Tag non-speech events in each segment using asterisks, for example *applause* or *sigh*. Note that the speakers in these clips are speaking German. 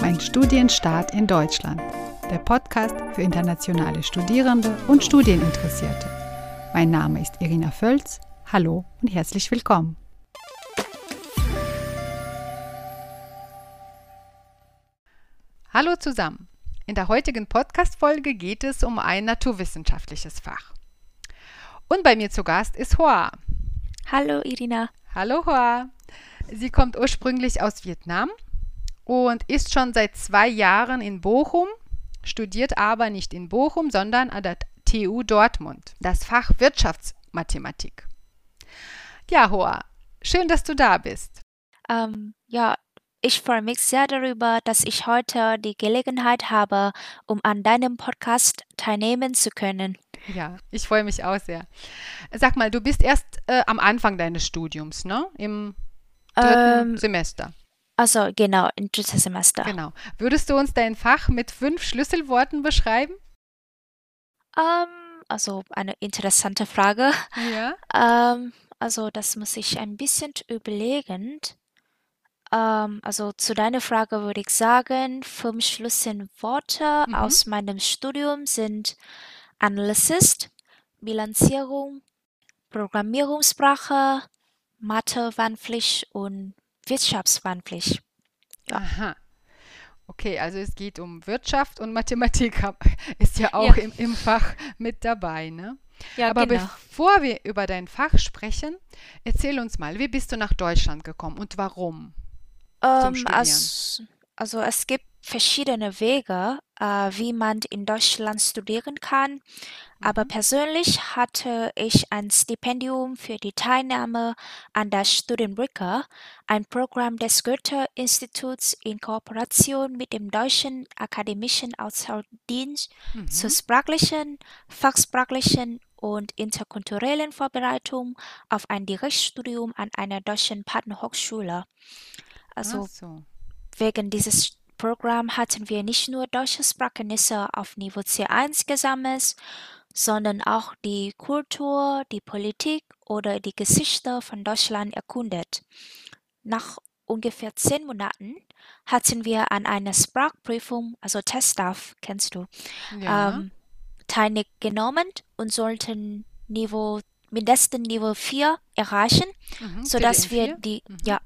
Mein Studienstart in Deutschland. Der Podcast für internationale Studierende und Studieninteressierte. Mein Name ist Irina Völz. Hallo und herzlich willkommen. Hallo zusammen. In der heutigen Podcast-Folge geht es um ein naturwissenschaftliches Fach. Und bei mir zu Gast ist Hoa. Hallo Irina. Hallo Hoa. Sie kommt ursprünglich aus Vietnam und ist schon seit zwei Jahren in Bochum, studiert aber nicht in Bochum, sondern an der TU Dortmund, das Fach Wirtschaftsmathematik. Ja, Hoa, schön, dass du da bist. Ähm, ja, ich freue mich sehr darüber, dass ich heute die Gelegenheit habe, um an deinem Podcast teilnehmen zu können. Ja, ich freue mich auch sehr. Sag mal, du bist erst äh, am Anfang deines Studiums, ne? Im dritten Ähm, Semester. Also genau, im dritten Semester. Genau. Würdest du uns dein Fach mit fünf Schlüsselworten beschreiben? Ähm, also eine interessante Frage. Ja. Ähm, also das muss ich ein bisschen überlegen. Ähm, also zu deiner Frage würde ich sagen, fünf Schlüsselworte Mhm. aus meinem Studium sind Analyst, Bilanzierung, Programmierungssprache, Mathe-Wahlpflicht und Wirtschaftswahlpflicht. Ja. Aha. Okay, also es geht um Wirtschaft und Mathematik *laughs* ist ja auch Ja. im, im Fach mit dabei, ne? Ja, Aber genau. bevor wir über dein Fach sprechen, erzähl uns mal, wie bist du nach Deutschland gekommen und warum? Ähm, als, also es gibt verschiedene Wege, äh, wie man in Deutschland studieren kann. Aber Mhm. persönlich hatte ich ein Stipendium für die Teilnahme an der Studienbrücke, ein Programm des Goethe-Instituts in Kooperation mit dem Deutschen Akademischen Austauschdienst Mhm. zur sprachlichen, fachsprachlichen und interkulturellen Vorbereitung auf ein Direktstudium an einer deutschen Partnerhochschule. Also so. Wegen dieses Programms hatten wir nicht nur deutsche Sprachkenntnisse auf Niveau C1 gesammelt, sondern auch die Kultur, die Politik oder die Geschichte von Deutschland erkundet. Nach ungefähr zehn Monaten hatten wir an einer Sprachprüfung, also Teststaff, kennst du, Ja. ähm, teilgenommen und sollten Niveau, mindestens Niveau 4 erreichen Mhm. sodass wir TDM4? die, Mhm. ja,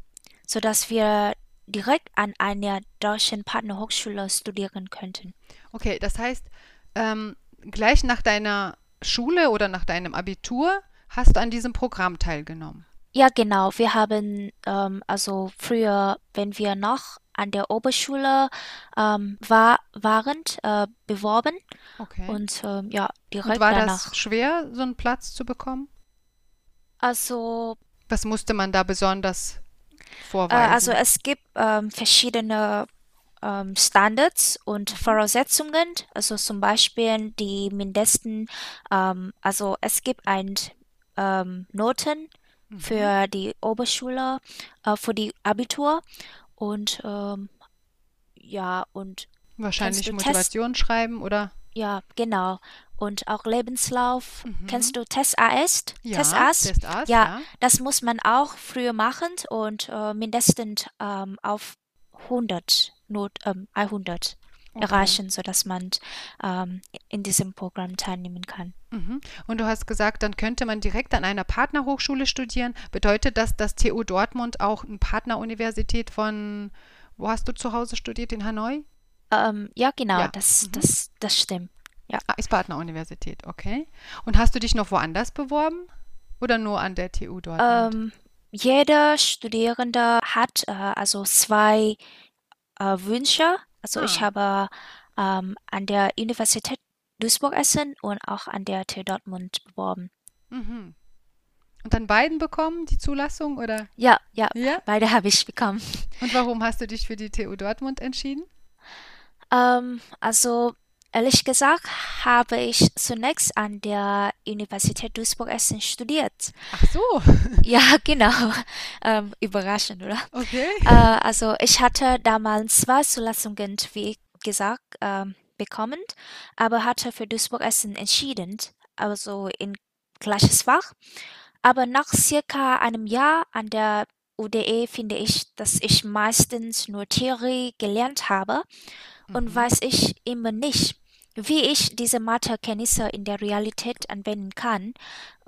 sodass wir direkt an einer deutschen Partnerhochschule studieren könnten. Okay, das heißt, ähm, gleich nach deiner Schule oder nach deinem Abitur hast du an diesem Programm teilgenommen. Ja, genau. Wir haben ähm, also früher, wenn wir noch an der Oberschule ähm, war, waren, äh, beworben Okay. und ähm, ja, Und direkt war danach. das schwer, so einen Platz zu bekommen? Also Was musste man da besonders vorweisen? also es gibt ähm, verschiedene ähm, Standards und Voraussetzungen. Also zum Beispiel die mindesten, ähm, also es gibt ein ähm, Noten Mhm. für die Oberschule, äh, für die Abitur und ähm, ja und Wahrscheinlich Motivation schreiben oder? Ja genau und auch Lebenslauf. Mhm. Kennst du Test AS? Ja, Test AS? Test AS, Ja, ja. Das muss man auch früher machen und äh, mindestens ähm, auf 100, Not, ähm, 100 Okay. erreichen, sodass man ähm, in diesem Programm teilnehmen kann. Mhm. Und du hast gesagt, dann könnte man direkt an einer Partnerhochschule studieren. Bedeutet das, dass TU Dortmund auch eine Partneruniversität von, wo hast du zu Hause studiert, in Hanoi? Ähm, ja, genau, Ja, das, mhm. das, das stimmt. Ah, ist Partneruniversität, okay. Und hast du dich noch woanders beworben? Oder nur an der TU Dortmund? Ähm, jeder Studierende hat äh, also zwei äh, Wünsche. Also ich Ah. habe ähm, an der Universität Duisburg-Essen und auch an der TU Dortmund beworben. Mhm. Und dann beiden bekommen, die Zulassung, oder? Ja, ja, Ja? beide habe ich bekommen. Und warum hast du dich für die TU Dortmund entschieden? Ähm, also ehrlich gesagt habe ich zunächst an der Universität Duisburg-Essen studiert. Ach so, *laughs* Ja, genau. Ähm, überraschend, oder? okay. Äh, also ich hatte damals zwei Zulassungen, wie gesagt, ähm, bekommen, aber hatte für Duisburg-Essen entschieden, also in gleiches Fach. Aber nach circa einem Jahr an der UDE finde ich, dass ich meistens nur Theorie gelernt habe und Mhm. weiß ich immer nicht, wie ich diese Mathekenntnisse in der Realität anwenden kann.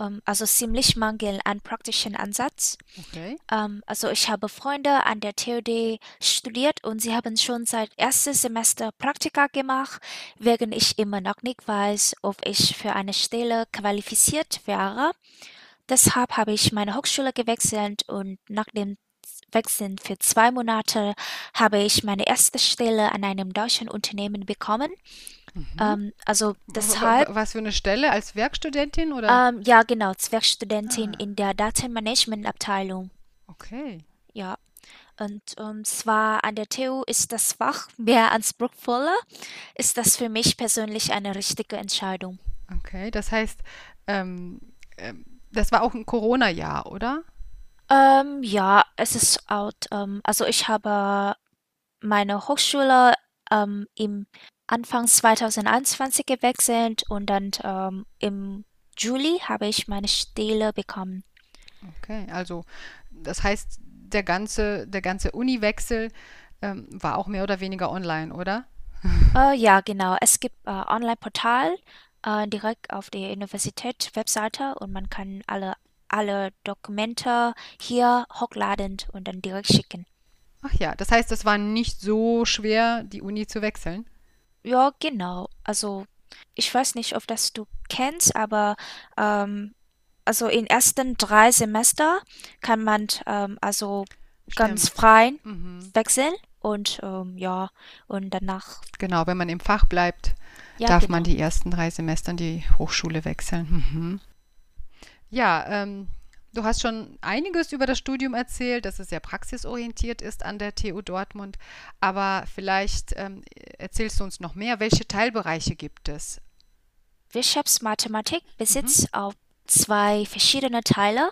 Ähm, also ziemlich Mangel an praktischen Ansatz. Okay. Ähm, also ich habe Freunde an der TUD studiert und sie haben schon seit erstes Semester Praktika gemacht, während ich immer noch nicht weiß, ob ich für eine Stelle qualifiziert wäre. Deshalb habe ich meine Hochschule gewechselt und nach dem Wechseln für zwei Monate habe ich meine erste Stelle an einem deutschen Unternehmen bekommen. Mhm. Ähm, also deshalb, Was für eine Stelle? Als Werkstudentin oder? ähm, ja genau, Zwergstudentin Ah. in der Datenmanagementabteilung. Okay. Ja. Und ähm, zwar an der TU ist das Fach mehr anspruchsvoller, ist das für mich persönlich eine richtige Entscheidung. Okay. Das heißt, ähm, ähm, das war auch ein Corona-Jahr, oder? Ähm, ja, es ist out. Ähm, also ich habe meine Hochschule ähm, im Anfang 2021 gewechselt und dann ähm, im Juli habe ich meine Stelle bekommen. Okay. Also, das heißt, der ganze, der ganze Uniwechsel ähm, war auch mehr oder weniger online, oder? Äh, ja, genau. Es gibt äh, Online-Portal äh, direkt auf der Universität-Webseite und man kann alle, alle Dokumente hier hochladen und dann direkt schicken. Ach ja, das heißt, es war nicht so schwer, die Uni zu wechseln. Ja, genau. Also ich weiß nicht, ob das du kennst, aber ähm, also in ersten drei Semester kann man ähm, also ganz Stimmt. frei Mhm. wechseln und ähm, ja, und danach, Genau, wenn man im Fach bleibt, ja, darf genau. man die ersten drei Semester in die Hochschule wechseln. Mhm. Ja, ähm, du hast schon einiges über das Studium erzählt, dass es sehr praxisorientiert ist an der TU Dortmund. Aber vielleicht ähm, erzählst du uns noch mehr. Welche Teilbereiche gibt es? Wirtschaftsmathematik Mhm. besitzt auch zwei verschiedene Teile,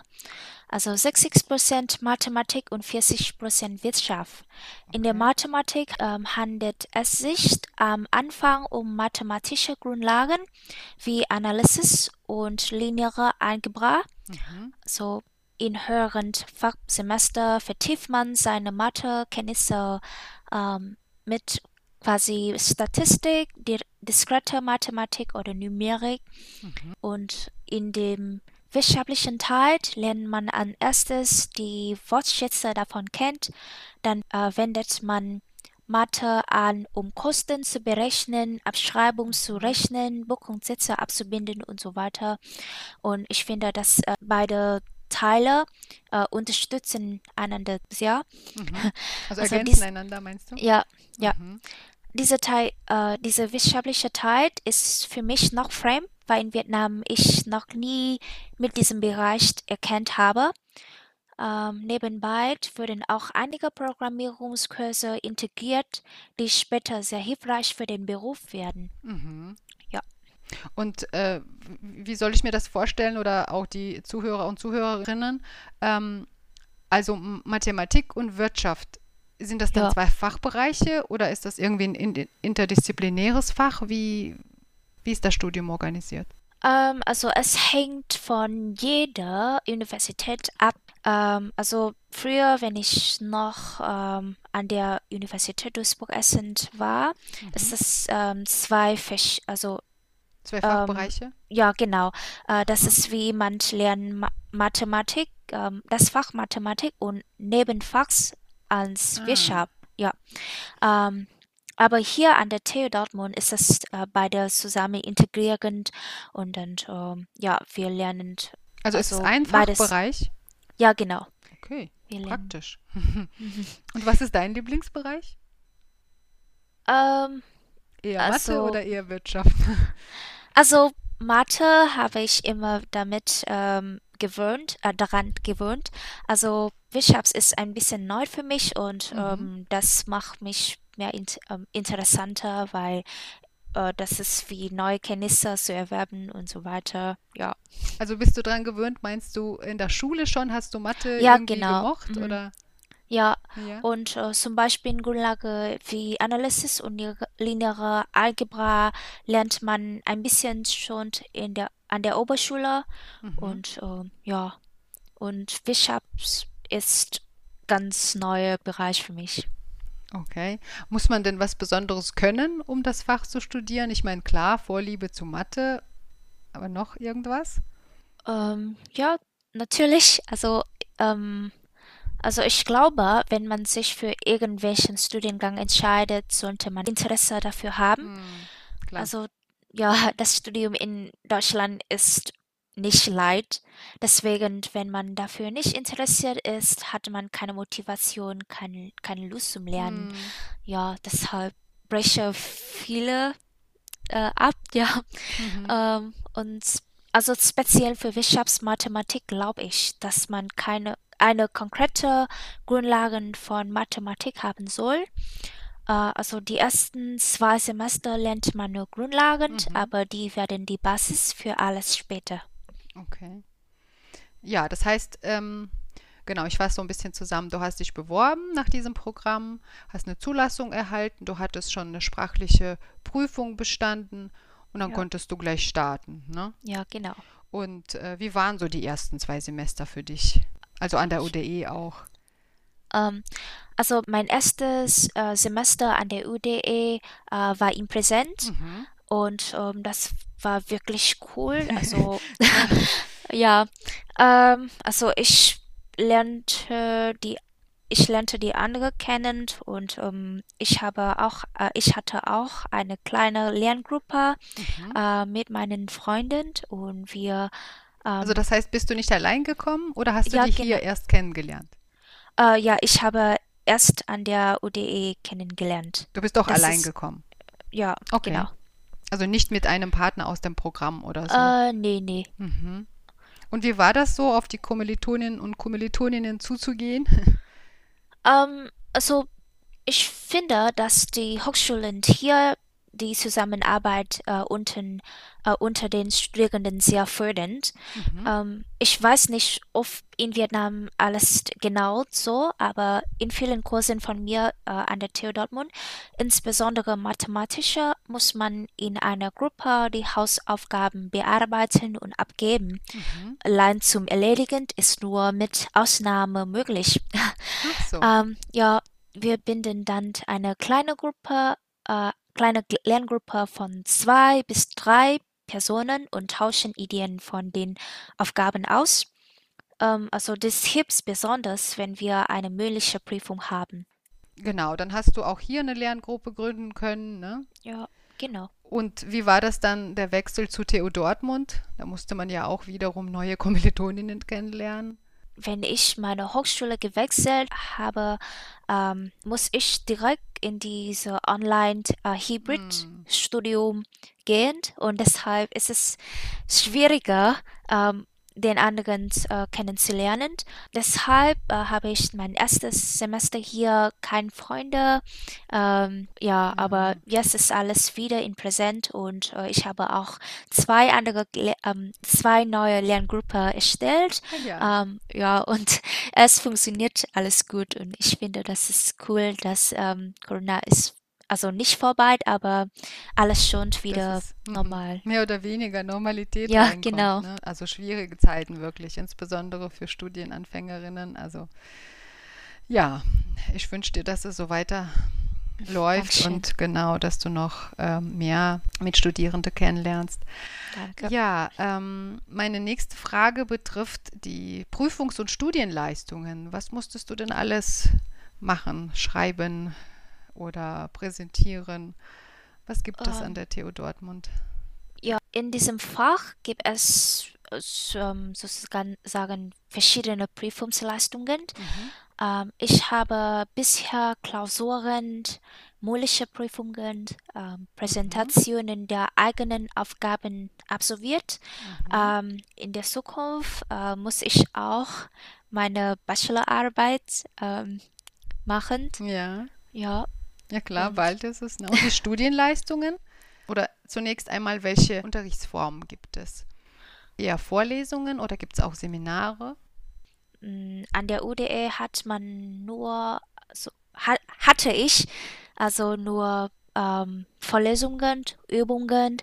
also 60% Mathematik und 40% Wirtschaft. In der Okay. Mathematik ähm, handelt es sich am Anfang um mathematische Grundlagen wie Analysis und lineare Algebra. Mhm. So in höheren Fachsemester vertieft man seine Mathekenntnisse ähm, mit quasi Statistik, di- diskrete Mathematik oder Numerik. Mhm. Und in dem wirtschaftlichen Teil lernt man als erstes die Wortschätze davon kennt. Dann äh, wendet man Mathe an, um Kosten zu berechnen, Abschreibung zu rechnen, Buchungssätze abzubinden und so weiter. Und ich finde, dass äh, beide Teile äh, unterstützen einander sehr. Mhm. *laughs* Also Also ergänzen dies, einander, meinst du? ja, ja. Mhm. Dieser Teil, äh, dieser wirtschaftliche Teil ist für mich noch fremd, weil in Vietnam ich noch nie mit diesem Bereich erkannt habe. Ähm, nebenbei wurden auch einige Programmierungskurse integriert, die später sehr hilfreich für den Beruf werden. Mhm. Ja. Und äh, wie soll ich mir das vorstellen oder auch die Zuhörer und Zuhörerinnen? Ähm, also Mathematik und Wirtschaft, sind das dann Ja. zwei Fachbereiche oder ist das irgendwie ein in- interdisziplinäres Fach? Wie, wie ist das Studium organisiert? Ähm, also es hängt von jeder Universität ab. Ähm, also früher, wenn ich noch ähm, an der Universität Duisburg-Essen war, ist Mhm. es ähm, zwei Fisch, also Zwei ähm, Fachbereiche? ja genau, äh, das Mhm. ist wie man lernt Ma Mathematik, ähm, das Fach Mathematik und Nebenfachs als Ah, Wirtschaft, ja. Ähm, aber hier an der TU Dortmund ist es äh, beide zusammen integrierend und dann, ähm, ja, wir lernen also ist es also ein beides. Fachbereich? Ja, genau. Okay, praktisch. *laughs* *laughs* Und was ist dein Lieblingsbereich? Ähm, Eher Mathe also, oder eher Wirtschaft? *laughs* also Mathe habe ich immer damit ähm, gewöhnt, äh, daran gewöhnt. Also Wirtschaft ist ein bisschen neu für mich und Mhm. ähm, das macht mich mehr int ähm, interessanter, weil äh, das ist wie neue Kenntnisse zu erwerben und so weiter. Ja, Also bist du dran gewöhnt, meinst du, in der Schule schon hast du Mathe ja, irgendwie genau. gemocht Mhm. oder? Ja, Ja. und äh, zum Beispiel in Grundlage wie Analysis und li- lineare Algebra lernt man ein bisschen schon in der, an der Oberschule Mhm. und ähm, ja, und Wirtschaft ist ganz neuer Bereich für mich. Okay. Muss man denn was Besonderes können, um das Fach zu studieren? Ich meine, klar, Vorliebe zu Mathe, aber noch irgendwas? Ähm, ja, natürlich. Also, ähm, also ich glaube, wenn man sich für irgendwelchen Studiengang entscheidet, sollte man Interesse dafür haben. Hm. Also ja, das Studium in Deutschland ist nicht leicht. Deswegen, wenn man dafür nicht interessiert ist, hat man keine Motivation, keine, keine Lust zum Lernen. Hm, Ja, deshalb breche viele äh, ab, *laughs* ja. mhm. Ähm, und also speziell für Wirtschaftsmathematik glaube ich, dass man keine eine konkrete Grundlagen von Mathematik haben soll. Äh, also die ersten zwei Semester lernt man nur Grundlagen, Mhm. aber die werden die Basis für alles später. Okay. Ja, das heißt, ähm, genau, ich fasse so ein bisschen zusammen. Du hast dich beworben nach diesem Programm, hast eine Zulassung erhalten, du hattest schon eine sprachliche Prüfung bestanden und dann Ja. konntest du gleich starten, ne? Ja, genau. Und äh, wie waren so die ersten zwei Semester für dich? Also an der UDE auch. Ähm, also mein erstes äh, Semester an der UDE äh, war im Präsent Mhm. und ähm, das war wirklich cool. *laughs* Also ja, ähm, also ich lernte die ich lernte die andere kennen und ähm, ich habe auch äh, ich hatte auch eine kleine Lerngruppe Mhm. äh, mit meinen Freunden und wir Also ähm, das heißt, bist du nicht allein gekommen oder hast du ja genau hier erst kennengelernt? äh, ja ich habe erst an der UDE kennengelernt. Du bist doch Das allein ist gekommen. ja Okay. genau. Also nicht mit einem Partner aus dem Programm oder so. Äh, nee, nee. Mhm. Und wie war das so, auf die Kommilitoninnen und Kommilitoninnen zuzugehen? Ähm, also ich finde, dass die Hochschulen hier die Zusammenarbeit äh, unten, äh, unter den Studierenden sehr fördernd. Mhm. Ähm, ich weiß nicht, ob in Vietnam alles genau so, aber in vielen Kursen von mir äh, an der TU Dortmund, insbesondere mathematische, muss man in einer Gruppe die Hausaufgaben bearbeiten und abgeben. Mhm. Allein zum Erledigen ist nur mit Ausnahme möglich. So. *laughs* Ähm, ja, wir binden dann eine kleine Gruppe, äh, kleine Lerngruppe von zwei bis drei Personen und tauschen Ideen von den Aufgaben aus. Ähm, also das hilft besonders, wenn wir eine mündliche Prüfung haben. Genau, dann hast du auch hier eine Lerngruppe gründen können, ne? Ja, genau. Und wie war das dann der Wechsel zu TU Dortmund? Da musste man ja auch wiederum neue Kommilitoninnen kennenlernen. Wenn ich meine Hochschule gewechselt habe, ähm, muss ich direkt in diese Hm. Online-Hybrid-Studium gehen und deshalb ist es schwieriger, ähm, den anderen äh, kennenzulernen. Deshalb äh, habe ich mein erstes Semester hier keine Freunde. Ähm, ja, aber Mhm. jetzt ist alles wieder in Präsent und äh, ich habe auch zwei andere, ähm, zwei neue Lerngruppen erstellt. Ah ja, Ähm, ja, und *laughs* es funktioniert alles gut und ich finde, das ist cool, dass ähm, Corona ist also nicht vorbei, aber alles schon wieder mhm, normal. mehr oder weniger Normalität Ja, genau. ne? Also schwierige Zeiten wirklich, insbesondere für Studienanfängerinnen. Also ja, ich wünsche dir, dass es so weiter läuft Dankeschön. und genau, dass du noch ähm, mehr Mitstudierende kennenlernst. Danke. Ja, ähm, meine nächste Frage betrifft die Prüfungs- und Studienleistungen. Was musstest du denn alles machen, schreiben oder präsentieren? Was gibt es an Ähm, der TU Dortmund? ja, in diesem Fach gibt es äh, ähm, sozusagen sagen, verschiedene Prüfungsleistungen. Mhm. Ähm, ich habe bisher Klausuren, mündliche Prüfungen, ähm, Mhm. Präsentationen der eigenen Aufgaben absolviert. Mhm. Ähm, in der Zukunft äh, muss ich auch meine Bachelorarbeit machen. Ja, Ja, ja klar, und bald ist es. Ne? Und die Studienleistungen? Oder zunächst einmal, welche Unterrichtsformen gibt es? Eher Vorlesungen oder gibt es auch Seminare? mh, an der UDE hat man nur, so, ha hatte ich also nur ähm, Vorlesungen, Übungen,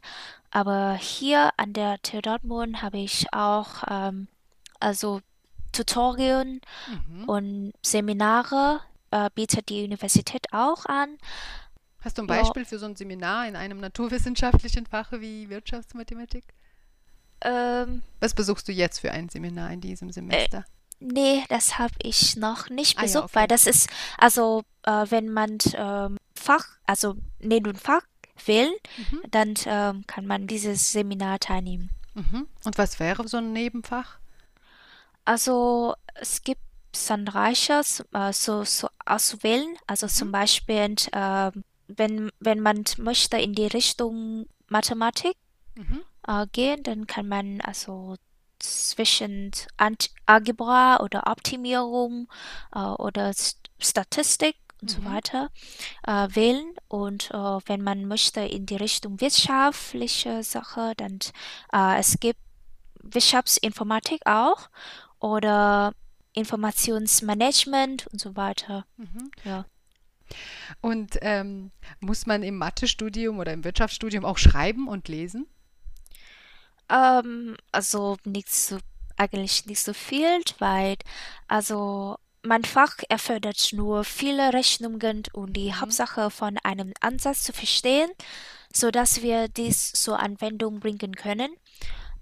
aber hier an der TU Dortmund habe ich auch ähm, also Tutorien Mhm. und Seminare äh, bietet die Universität auch an. Hast du ein Ja. Beispiel für so ein Seminar in einem naturwissenschaftlichen Fach wie Wirtschaftsmathematik? Ähm, Was besuchst du jetzt für ein Seminar in diesem Semester? nee, das habe ich noch nicht Ah ja, besucht, okay. weil das ist, also äh, wenn man ähm, Fach, also neben Fach will, Mhm. dann ähm, kann man dieses Seminar teilnehmen. Mhm. Und was wäre so ein Nebenfach? Also es gibt zahlreiches äh, so, so auszuwählen. Also zum Mhm. Beispiel, ähm, wenn, wenn man möchte in die Richtung Mathematik Mhm. äh, gehen, dann kann man also zwischen Algebra oder Optimierung äh, oder Statistik und so Mhm. weiter äh, wählen. Und äh, wenn man möchte in die Richtung wirtschaftliche Sache, dann äh, es gibt Wirtschaftsinformatik auch oder Informationsmanagement und so weiter. Mhm. Ja. Und ähm, muss man im Mathestudium oder im Wirtschaftsstudium auch schreiben und lesen? Ähm, also nicht so, eigentlich nicht so viel, weil also mein Fach erfordert nur viele Rechnungen und die Mhm. Hauptsache von einem Ansatz zu verstehen, sodass wir dies zur Anwendung bringen können.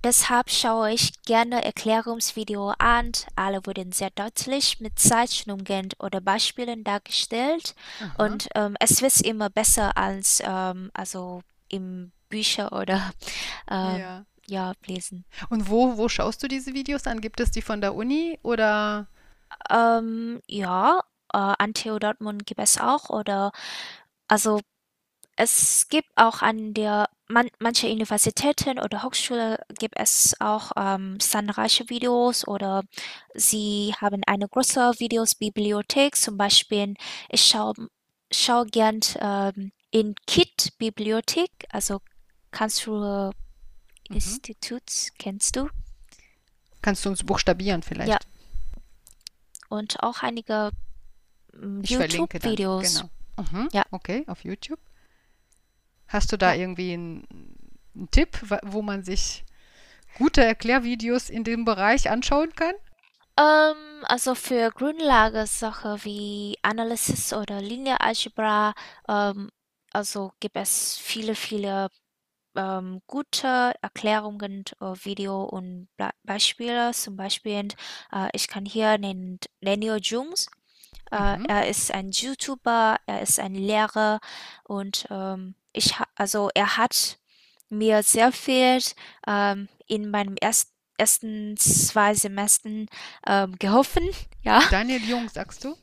Deshalb schaue ich gerne Erklärungsvideo an. Alle wurden sehr deutlich mit Zeichnungen oder Beispielen dargestellt. Aha. Und ähm, es wird immer besser als ähm, also im Bücher oder *laughs* ähm, Ja. ja, lesen. Und wo, wo schaust du diese Videos an? Gibt es die von der Uni oder? Ähm, ja, äh, an TU Dortmund gibt es auch oder also es gibt auch an der man, manche Universitäten oder Hochschule gibt es auch ähm, zahlreiche Videos oder sie haben eine große Videosbibliothek. Zum Beispiel, ich schaue schau gern ähm, in KIT-Bibliothek, also Karlsruhe Mhm. Institut, kennst du? Kannst du uns buchstabieren vielleicht? Ja. Und auch einige mm. YouTube-Videos. Genau. Mhm. Ja. Okay, auf YouTube. Hast du da irgendwie einen, einen Tipp, wo man sich gute Erklärvideos in dem Bereich anschauen kann? Ähm, also für Grundlagensache wie Analysis oder Linear Algebra, ähm, also gibt es viele, viele ähm, gute Erklärungen, äh, Video und Be Beispiele. Zum Beispiel, äh, ich kann hier nennen Daniel Jungs. Äh, Mhm. er ist ein YouTuber, er ist ein Lehrer und ähm, ich also er hat mir sehr viel ähm, in meinem erst ersten zwei Semestern ähm, geholfen. *laughs* Ja, Daniel Jung, sagst du?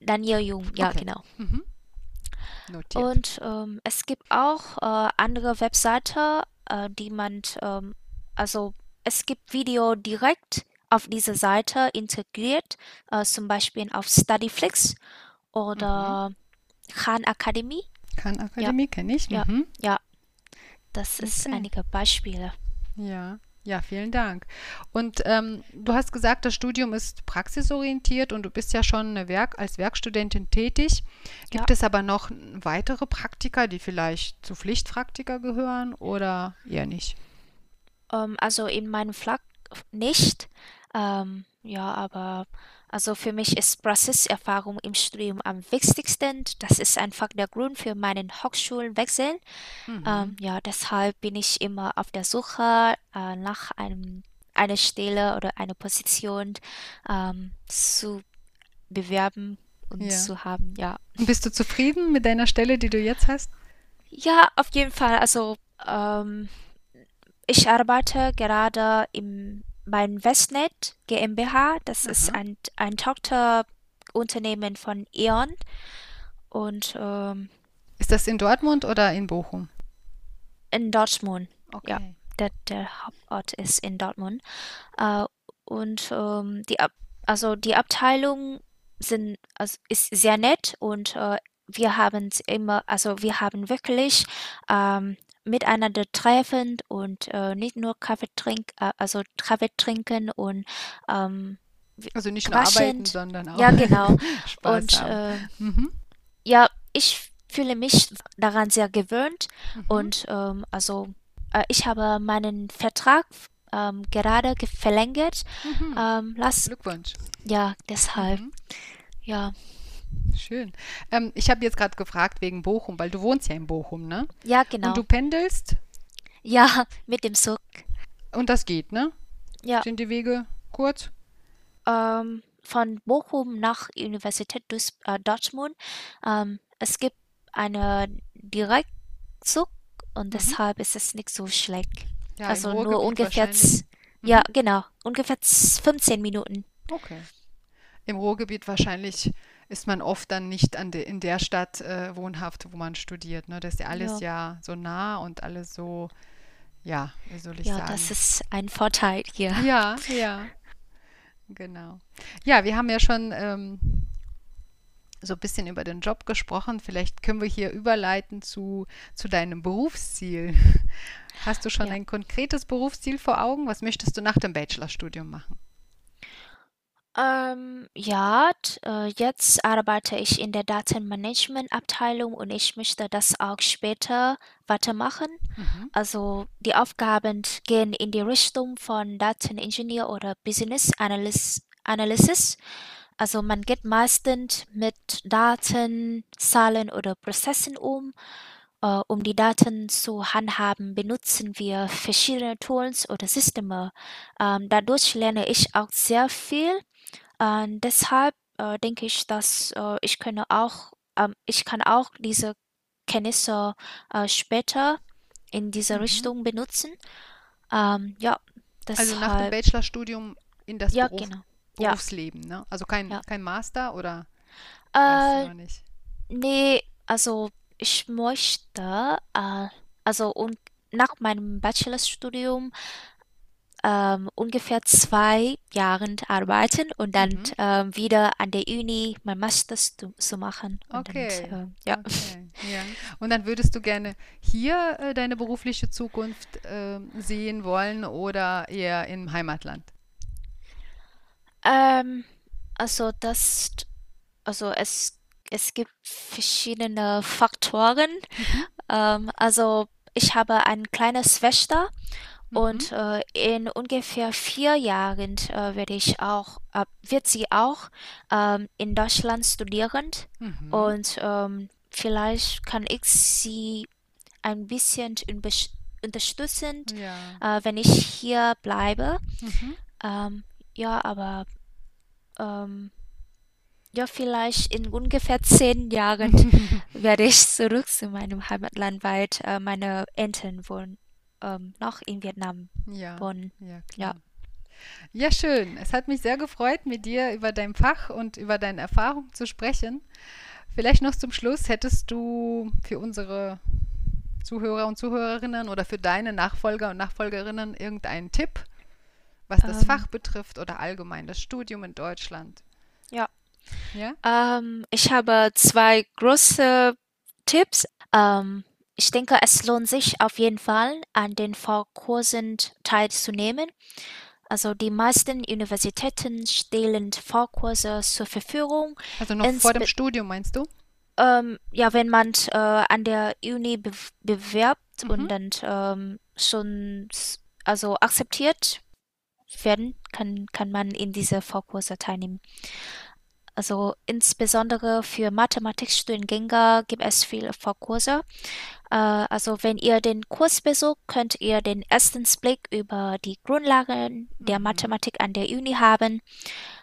Daniel Jung, ja, Okay. genau. Mhm. Und ähm, es gibt auch äh, andere Webseiten, äh, die man, ähm, also es gibt Video direkt auf diese Seite integriert, äh, zum Beispiel auf Studyflix oder Khan Academy. Khan Akademie kenne ich. Ja. Mhm. Ja, das ist Okay. einige Beispiele. Ja, ja, vielen Dank. Und ähm, du hast gesagt, das Studium ist praxisorientiert und du bist ja schon eine Werk als Werkstudentin tätig. Gibt Ja. es aber noch weitere Praktika, die vielleicht zu Pflichtpraktika gehören oder eher nicht? Ähm, also in meinem Fach nicht. Ähm, ja, aber also für mich ist Praxiserfahrung im Studium am wichtigsten. Das ist einfach der Grund für meinen Hochschulwechsel. Mhm. Ähm, ja, deshalb bin ich immer auf der Suche äh, nach einem, einer Stelle oder einer Position ähm, zu bewerben und Ja. zu haben. Ja. Und bist du zufrieden mit deiner Stelle, die du jetzt hast? Ja, auf jeden Fall. Also ähm, ich arbeite gerade im beim Westnet GmbH. Das ist Aha. ein, ein Tochterunternehmen von E.ON. Und ähm, Ist das in Dortmund oder in Bochum? in Dortmund. Ja. Okay. Der, der Hauptort ist in Dortmund. Äh, und ähm, die Ab also die Abteilung sind, also ist sehr nett und äh, wir haben immer, also wir haben wirklich ähm, miteinander treffen und äh, nicht nur Kaffee trinken, äh, also Kaffee trinken und ähm, Also nicht nur arbeiten, sondern auch ja genau. *laughs* Spaß Und äh, Mhm. ja, ich fühle mich daran sehr gewöhnt Mhm. und ähm, also äh, ich habe meinen Vertrag ähm, gerade ge- verlängert. Mhm. Ähm, lass, Glückwunsch. ja, deshalb, Mhm. ja. Schön. Ähm, ich habe jetzt gerade gefragt wegen Bochum, weil du wohnst ja in Bochum, ne? Ja, genau. Und du pendelst Ja, *laughs* mit dem Zug. und das geht, ne? Ja, Sind die Wege kurz? ähm, von Bochum nach Universität äh, Dortmund. Ähm, es gibt einen Direktzug und Mhm. deshalb ist es nicht so schlecht. Ja, Also nur ungefähr, z- ja, genau, ungefähr z- 15 Minuten. Okay. Im Ruhrgebiet wahrscheinlich ist man oft dann nicht de, in der Stadt äh, wohnhaft, wo man studiert. Ne? Das ist ja alles ja so nah und alles so, ja, wie soll ich Ja, sagen? das ist ein Vorteil hier. Ja, ja, genau. Ja, wir haben ja schon ähm, so ein bisschen über den Job gesprochen. Vielleicht können wir hier überleiten zu, zu deinem Berufsziel. Hast du schon Ja. ein konkretes Berufsziel vor Augen? Was möchtest du nach dem Bachelorstudium machen? Ähm, ja, t- äh, jetzt arbeite ich in der Datenmanagement-Abteilung und ich möchte das auch später weitermachen. Mhm. Also die Aufgaben gehen in die Richtung von Dateningenieur oder Business Analyst, Analysis. Also man geht meistens mit Daten, Zahlen oder Prozessen um. Äh, um die Daten zu handhaben, benutzen wir verschiedene Tools oder Systeme. Ähm, dadurch lerne ich auch sehr viel. Ähm, deshalb äh, denke ich, dass äh, ich könne auch, ähm, ich kann auch diese Kenntnisse äh, später in diese Mhm. Richtung benutzen. Ähm, ja, Also nach dem deshalb, Bachelorstudium in das ja, Beruf, genau. Ja, Berufsleben, ne? Also kein, ja. kein Master oder weißt du Äh, noch nicht? nee, also ich möchte, äh, also und nach meinem Bachelorstudium ähm, ungefähr zwei Jahren arbeiten und dann Mhm. ähm, wieder an der Uni mein Master zu, zu machen. Und dann, Okay, ähm, ja. okay, *laughs* ja. Und dann würdest du gerne hier äh, deine berufliche Zukunft äh, sehen wollen oder eher im Heimatland? Ähm, also das, also es, es gibt verschiedene Faktoren. Mhm. Ähm, also ich habe eine kleine Schwester Mhm. und äh, in ungefähr vier Jahren äh, werde ich auch, äh, wird sie auch ähm, in Deutschland studieren Mhm. und ähm, vielleicht kann ich sie ein bisschen unterstützen, Ja. äh, wenn ich hier bleibe. Mhm. Ähm, ja, aber ähm, ja, vielleicht in ungefähr zehn Jahren *laughs* werde ich zurück zu meinem Heimatland, weil äh, meine Eltern wohnen ähm, noch in Vietnam Ja, wohnen. ja, Ja. Ja, schön. Es hat mich sehr gefreut, mit dir über dein Fach und über deine Erfahrung zu sprechen. Vielleicht noch zum Schluss, hättest du für unsere Zuhörer und Zuhörerinnen oder für deine Nachfolger und Nachfolgerinnen irgendeinen Tipp, was das Ähm, Fach betrifft oder allgemein das Studium in Deutschland? ja. Ja? Ähm, ich habe zwei große Tipps. Ähm, ich denke, es lohnt sich auf jeden Fall, an den Vorkursen teilzunehmen. Also die meisten Universitäten stellen Vorkurse zur Verfügung. Also noch vor dem Studium, meinst du? ähm, ja, wenn man äh, an der Uni be bewerbt Mhm. und dann ähm, schon also akzeptiert werden, kann, kann man in diese Vorkurse teilnehmen. Also insbesondere für Mathematikstudiengänger gibt es viele Vorkurse. Äh, also wenn ihr den Kurs besucht, könnt ihr den ersten Blick über die Grundlagen der Mhm. Mathematik an der Uni haben.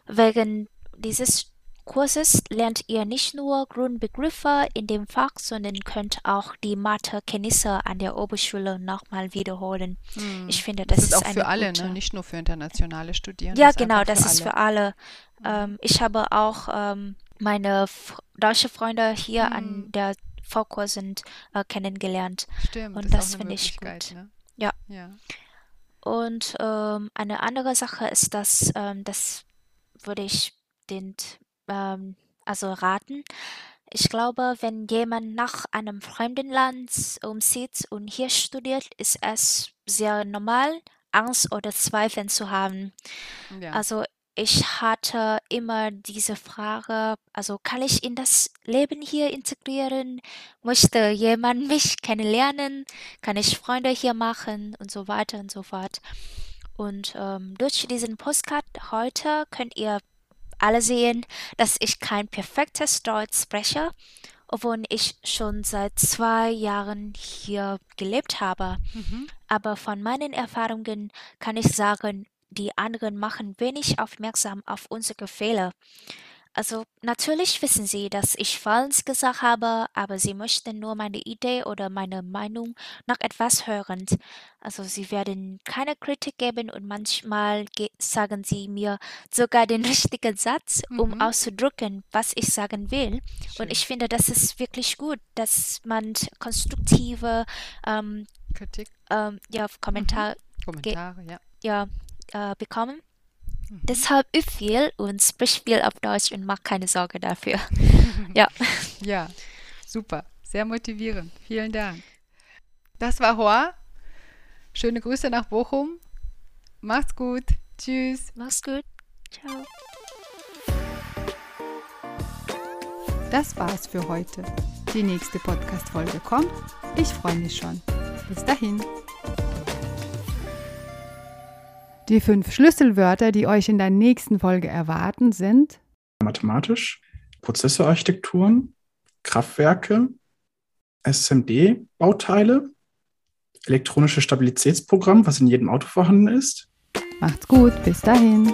Wegen dieses Kurses lernt ihr nicht nur Grundbegriffe in dem Fach, sondern könnt auch die Mathekenntnisse an der Oberschule nochmal wiederholen. Hm. Ich finde, Das das ist ist auch für alle, ne? Nicht nur für internationale Studierende, Ja, ist genau, das für ist für alle. alle. Ähm, ich habe auch ähm, meine deutsche Freunde hier an Hm. Der Vorkursen äh, kennengelernt Stimmt, und das eine finde ich gut. ne? Ja. Ja. Und ähm, eine andere Sache ist, dass ähm, das würde ich den ähm, also raten. Ich glaube, wenn jemand nach einem fremden Land umzieht und hier studiert, ist es sehr normal, Angst oder Zweifel zu haben. Ja. Also ich hatte immer diese Frage, also kann ich in das Leben hier integrieren? Möchte jemand mich kennenlernen? Kann ich Freunde hier machen? Und so weiter und so fort. Und ähm, durch diesen Postcard heute könnt ihr alle sehen, dass ich kein perfektes Deutsch spreche, obwohl ich schon seit zwei Jahren hier gelebt habe. Mhm. Aber von meinen Erfahrungen kann ich sagen, die anderen machen wenig aufmerksam auf unsere Fehler. Also natürlich wissen sie, dass ich falsch gesagt habe, aber sie möchten nur meine Idee oder meine Meinung noch etwas hören. Also sie werden keine Kritik geben und manchmal ge sagen sie mir sogar den *laughs* richtigen Satz, um Mhm. auszudrücken, was ich sagen will. Schön. Und ich finde, das ist wirklich gut, dass man konstruktive ähm, Kritik, ähm, ja, Kommentar Kommentare, ja. ja, äh, bekommen. Mhm. Deshalb üb viel und sprich viel auf Deutsch und mach keine Sorge dafür. *laughs* Ja. Ja, super. Sehr motivierend. Vielen Dank. Das war Hoa. Schöne Grüße nach Bochum. Macht's gut. Tschüss. Mach's gut. Ciao. Das war's für heute. Die nächste Podcast-Folge kommt. Ich freue mich schon. Bis dahin. Die fünf Schlüsselwörter, die euch in der nächsten Folge erwarten, sind mathematisch, Prozessorarchitekturen, Kraftwerke, SMD-Bauteile, elektronische Stabilitätsprogramm, was in jedem Auto vorhanden ist, Macht's gut. Bis dahin.